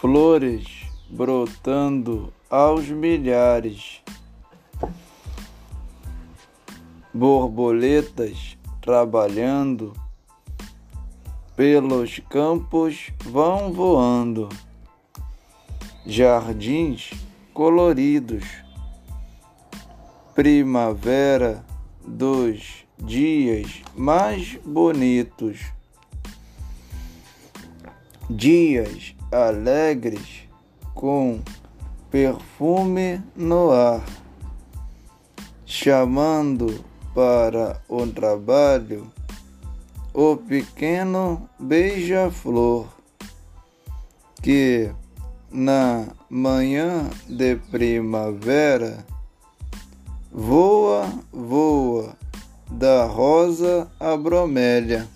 flores brotando aos milhares, borboletas trabalhando, pelos campos vão voando, jardins coloridos, primavera dos dias mais bonitos dias alegres com perfume no ar, chamando para o trabalho o pequeno beija-flor que na manhã de primavera voa, voa da rosa à bromélia.